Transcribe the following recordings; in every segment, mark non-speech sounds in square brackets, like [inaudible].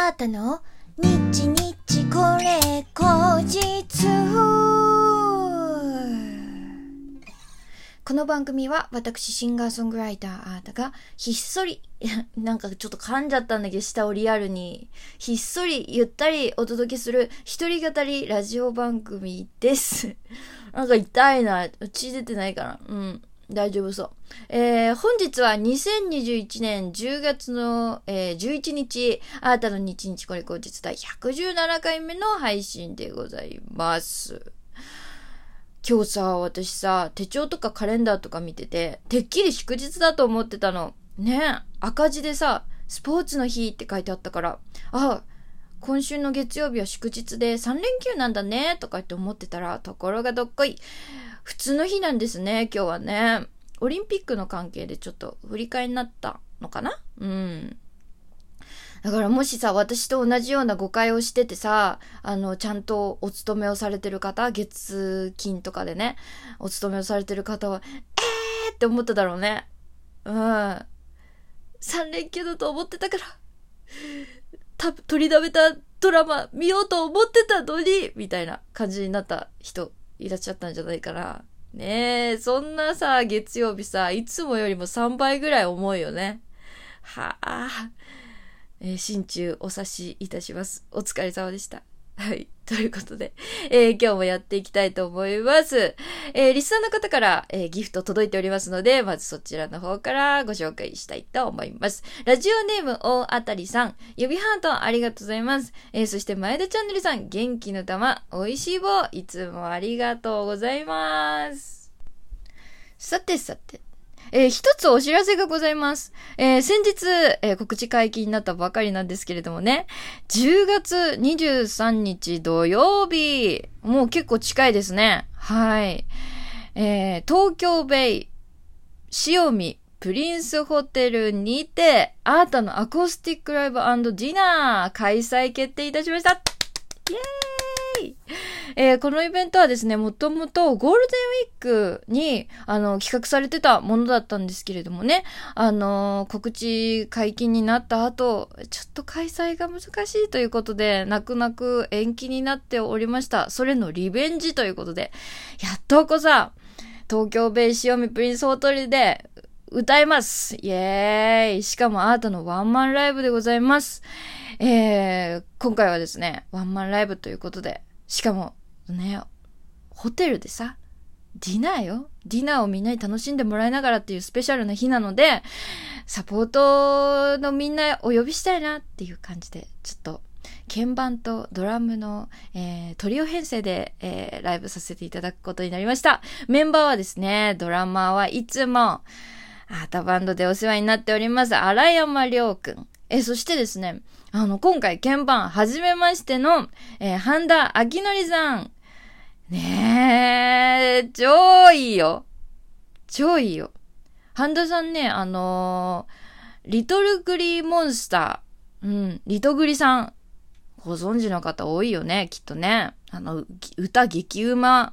あーたの？日日これ後日。この番組は私シンガーソングライターあーたがひっそり [laughs] なんかちょっと噛んじゃったんだけど下をリアルにひっそりゆったりお届けする一人語りラジオ番組です。[laughs] なんか痛いな。血出てないかな？うん。大丈夫そう。えー、本日は2021年10月の、えー、11日、あなたの日日これ後日第117回目の配信でございます。今日さ、私さ、手帳とかカレンダーとか見てて、てっきり祝日だと思ってたの。ね赤字でさ、スポーツの日って書いてあったから、あ、今週の月曜日は祝日で3連休なんだね、とかって思ってたら、ところがどっこい。普通の日なんですね、今日はね。オリンピックの関係でちょっと振り替えになったのかな？うん。だからもしさ、私と同じような誤解をしててさ、あの、ちゃんとお勤めをされてる方、月金とかでね、お勤めをされてる方は、えーって思っただろうね。うん。3連休だと思ってたから、た、取りだめたドラマ見ようと思ってたのに、みたいな感じになった人いらっしゃったんじゃないかな。ねえ、そんなさ、月曜日さ、いつもよりも3倍ぐらい重いよね。はあ。えー、心中お察しいたします。お疲れ様でした。はい。ということで、えー、今日もやっていきたいと思います。えー、リスナーの方から、えー、ギフト届いておりますので、まずそちらの方からご紹介したいと思います。ラジオネーム大あたりさん、指ハートありがとうございます。えーそして前田チャンネルさん、元気の玉、美味しい棒、いつもありがとうございます。さてさて、えー、一つお知らせがございます。えー、先日、えー、告知解禁になったばかりなんですけれどもね、10月23日土曜日、もう結構近いですね。はい。え東京ベイ、塩見、プリンスホテルにて、アートのアコースティックライブディナー開催決定いたしましたイェーイい。えー、このイベントはですね、もともとゴールデンウィークに、あの、企画されてたものだったんですけれどもね、あのー、告知解禁になった後、ちょっと開催が難しいということで、泣く泣く延期になっておりました。それのリベンジということで、やっとこさ、東京ベイシオミプリンスホトルで歌います。イエーイ。しかもアートのワンマンライブでございます。えー、今回はですね、ワンマンライブということで、しかもね、ホテルでさ、ディナーよディナーをみんなに楽しんでもらいながらっていうスペシャルな日なので、サポートのみんなお呼びしたいなっていう感じで、ちょっと、鍵盤とドラムの、えー、トリオ編成で、えー、ライブさせていただくことになりました。メンバーはですね、ドラマーはいつも、アートバンドでお世話になっております、荒山亮くん。え、そしてですね、あの、今回鍵盤、はじめましての、えー、半田明則さん。ねえ、超いいよ。超いいよ。半田さんね、あのー、リトルグリーモンスター、うん、リトグリさん、ご存知の方多いよね、きっとね。あの、歌激うま、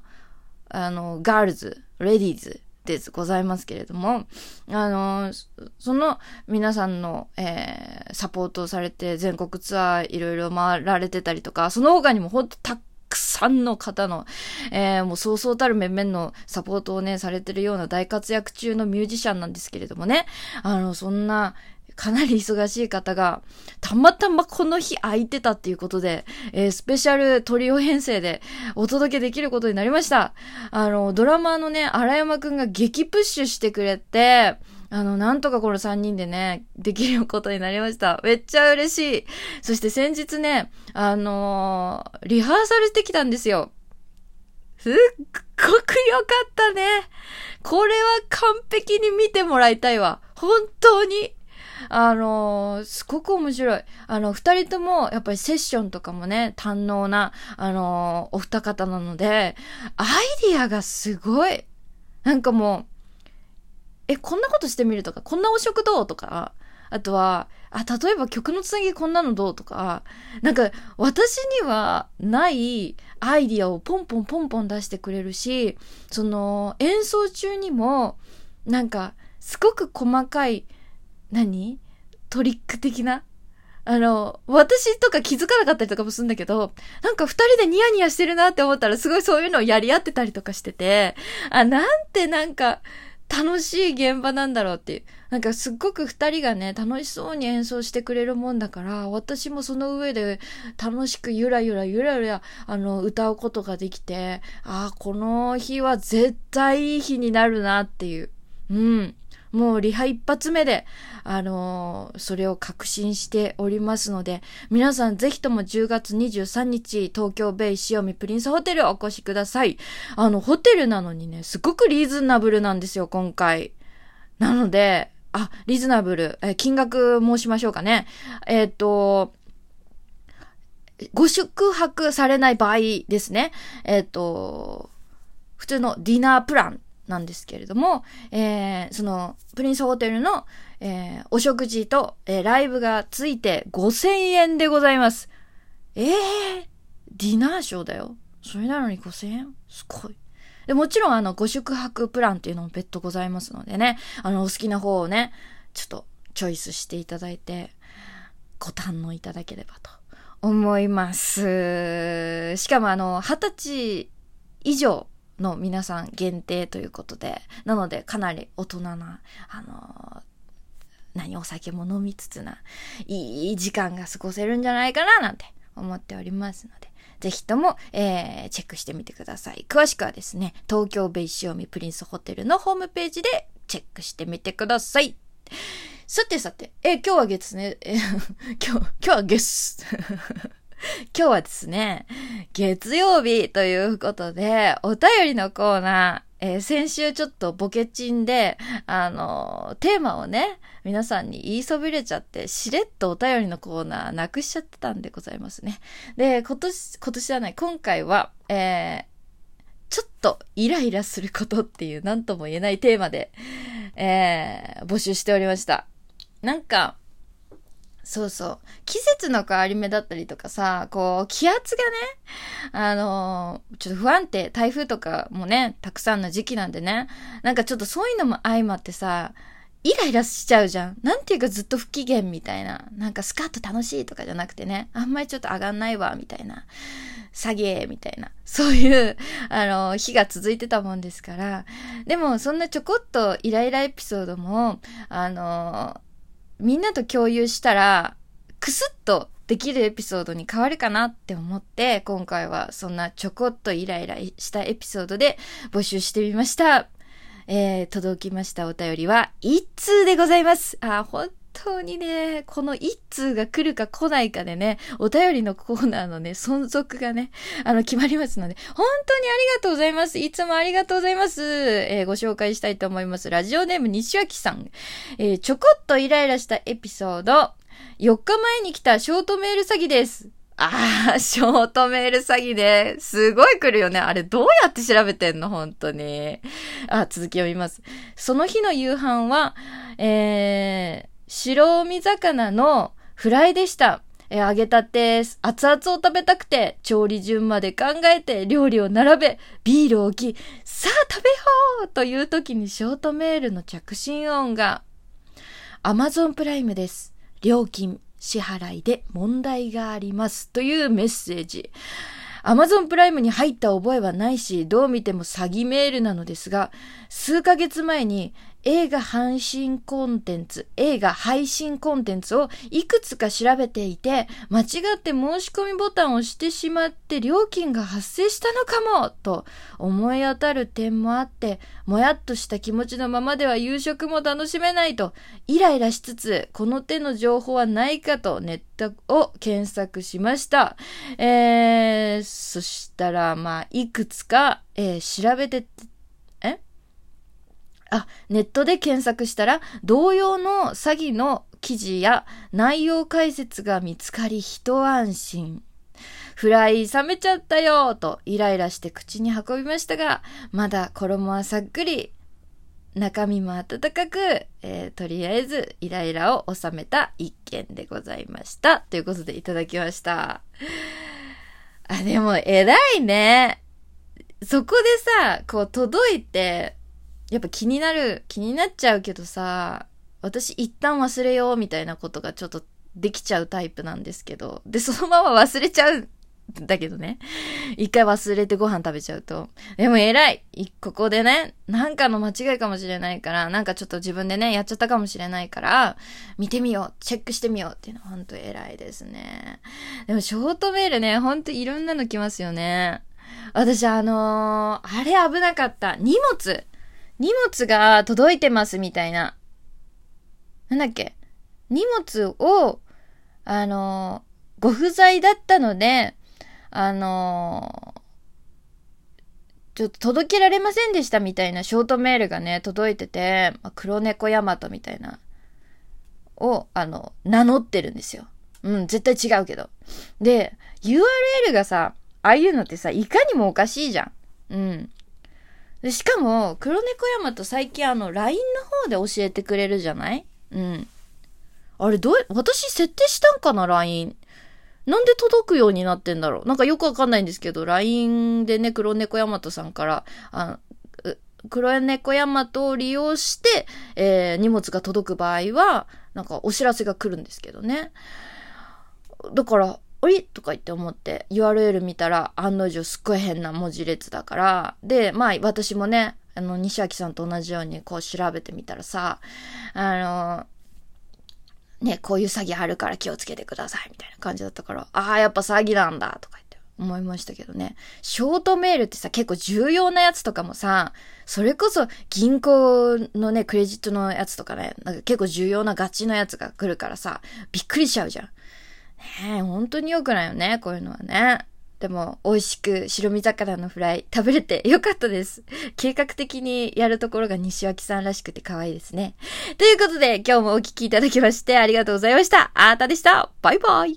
あの、ガールズ、レディーズでございますけれども、あの、その皆さんの、えー、サポートをされて全国ツアーいろいろ回られてたりとか、その他にもほんとたくさんの方の、えー、もうそうそうたる面々のサポートをね、されてるような大活躍中のミュージシャンなんですけれどもね、あの、そんな、かなり忙しい方が、たまたまこの日空いてたっていうことで、えー、スペシャルトリオ編成でお届けできることになりました。あの、ドラマーのね、荒山くんが激プッシュしてくれて、あの、なんとかこの3人でね、できることになりました。めっちゃ嬉しい。そして先日ね、あのー、リハーサルしてきたんですよ。すっごく良かったね。これは完璧に見てもらいたいわ。本当に。あのー、すごく面白い。あの、二人とも、やっぱりセッションとかもね、堪能な、あのー、お二方なので、アイディアがすごい。なんかもう、え、こんなことしてみるとか、こんなお食どうとか、あとは、あ、例えば曲のつなぎこんなのどうとか、なんか私にはないアイディアをポンポンポンポン出してくれるし、その演奏中にも、なんかすごく細かい何？トリック的な？あの、私とか気づかなかったりとかもするんだけど、なんか二人でニヤニヤしてるなって思ったらすごいそういうのをやり合ってたりとかしてて、あ、なんてなんか楽しい現場なんだろうっていう。なんかすっごく二人がね、楽しそうに演奏してくれるもんだから、私もその上で楽しくゆらゆらゆらゆら、あの、歌うことができて、ああ、この日は絶対いい日になるなっていう。うん。もうリハ一発目で、あのー、それを確信しておりますので、皆さんぜひとも10月23日、東京ベイ塩見プリンスホテルお越しください。あの、ホテルなのにね、すごくリーズナブルなんですよ、今回。なので、あ、リーズナブル、え金額申しましょうかね。えっ、と、ご宿泊されない場合ですね。えっ、ー、と、普通のディナープランなんですけれども、えー、その、プリンスホテルの、えー、お食事と、えー、ライブがついて5000円でございます。ええー、ディナーショーだよ。それなのに5000円？すごい。で、もちろんあの、ご宿泊プランっていうのも別途ございますのでね、あの、お好きな方をね、ちょっとチョイスしていただいて、ご堪能いただければと思います。しかもあの、二十歳以上の皆さん限定ということで、なのでかなり大人な、あの何お酒も飲みつつな、いい時間が過ごせるんじゃないかななんて思っておりますので、ぜひとも、えー、チェックしてみてください。詳しくはですね、東京ベイシオミプリンスホテルのホームページでチェックしてみてください。さてさて、え今日は月ね、え [laughs] 今日、今日は月。[laughs] [laughs] 今日はですね、月曜日ということで、お便りのコーナー、えー、先週ちょっとボケチンで、あのー、テーマをね、皆さんに言いそびれちゃって、しれっとお便りのコーナーなくしちゃってたんでございますね。で、今年、今年じゃない、今回は、えー、ちょっとイライラすることっていう何とも言えないテーマで、えー、募集しておりました。なんか、そうそう。季節の変わり目だったりとかさ、こう、気圧がね、あのー、ちょっと不安定、台風とかもね、たくさんの時期なんでね、なんかちょっとそういうのも相まってさ、イライラしちゃうじゃん。なんていうかずっと不機嫌みたいな。なんかスカッと楽しいとかじゃなくてね、あんまりちょっと上がんないわ、みたいな。下げ、みたいな。そういう、あの、日が続いてたもんですから。でも、そんなちょこっとイライラエピソードも、あの、みんなと共有したら、クスッとできるエピソードに変わるかなって思って、今回はそんなちょこっとイライラしたエピソードで募集してみました。えー、届きましたお便りは、一通でございます。あ、本当にね、この一通が来るか来ないかでね、お便りのコーナーのね、存続がね、あの、決まりますので、本当にありがとうございます。いつもありがとうございます。えー、ご紹介したいと思います。ラジオネーム西脇さん。えー、ちょこっとイライラしたエピソード。4日前に来たショートメール詐欺です。ああ、ショートメール詐欺で、すごい来るよね。あれどうやって調べてんの？本当に。あ、続き読みます。その日の夕飯は、えー、白身魚のフライでした。え揚げたて、熱々を食べたくて、調理順まで考えて料理を並べ、ビールを置き、さあ食べようという時にショートメールの着信音が、アマゾンプライムです。料金支払いで問題がありますというメッセージ。アマゾンプライムに入った覚えはないし、どう見ても詐欺メールなのですが、数ヶ月前に映画配信コンテンツ、映画配信コンテンツをいくつか調べていて、間違って申し込みボタンを押してしまって料金が発生したのかもと思い当たる点もあって、もやっとした気持ちのままでは夕食も楽しめないと、イライラしつつ、この手の情報はないかとネットを検索しました。えー、そしたら、まあ、いくつか、えー、調べてあ、ネットで検索したら、同様の詐欺の記事や内容解説が見つかり一安心。フライ冷めちゃったよとイライラして口に運びましたが、まだ衣はさっくり、中身も温かく、えー、とりあえずイライラを収めた一件でございました。ということでいただきました。あ、でも偉いね。そこでさ、こう届いて、やっぱ気になる、気になっちゃうけどさ、私一旦忘れようみたいなことがちょっとできちゃうタイプなんですけど、で、そのまま忘れちゃうんだけどね。一回忘れてご飯食べちゃうと。でも偉いここでね、なんかの間違いかもしれないから、なんかちょっと自分でね、やっちゃったかもしれないから、見てみようチェックしてみようっていうのは本当偉いですね。でもショートメールね、ほんといろんなの来ますよね。私あのー、あれ危なかった。荷物荷物が届いてますみたいな。なんだっけ？荷物を、あの、ご不在だったので、あの、ちょっと届けられませんでしたみたいなショートメールがね、届いてて、まあ、黒猫ヤマトみたいな、を、あの、名乗ってるんですよ。うん、絶対違うけど。で、URL がさ、ああいうのってさ、いかにもおかしいじゃん。うん。で、しかも、黒猫ヤマト最近あの、LINE の方で教えてくれるじゃない？うん。あれ、どう、私設定したんかな ?LINE。なんで届くようになってんだろう？なんかよくわかんないんですけど、LINE でね、黒猫ヤマトさんから、あ黒猫ヤマトを利用して、えー、荷物が届く場合は、なんかお知らせが来るんですけどね。だから、おいとか言って思って URL 見たら案の定すっごい変な文字列だから、で、まあ私もね、あの、西脇さんと同じようにこう調べてみたらさ、あの、ね、こういう詐欺あるから気をつけてくださいみたいな感じだったから、ああ、やっぱ詐欺なんだとか言って思いましたけどね。ショートメールってさ、結構重要なやつとかもさ、それこそ銀行のね、クレジットのやつとかね、なんか結構重要なガチのやつが来るからさ、びっくりしちゃうじゃん。ねえ、本当に良くないよね、こういうのはね。でも、美味しく白身魚のフライ食べれてよかったです。計画的にやるところが西脇さんらしくて可愛いですね。ということで、今日もお聴きいただきましてありがとうございました。あーたでした。バイバイ。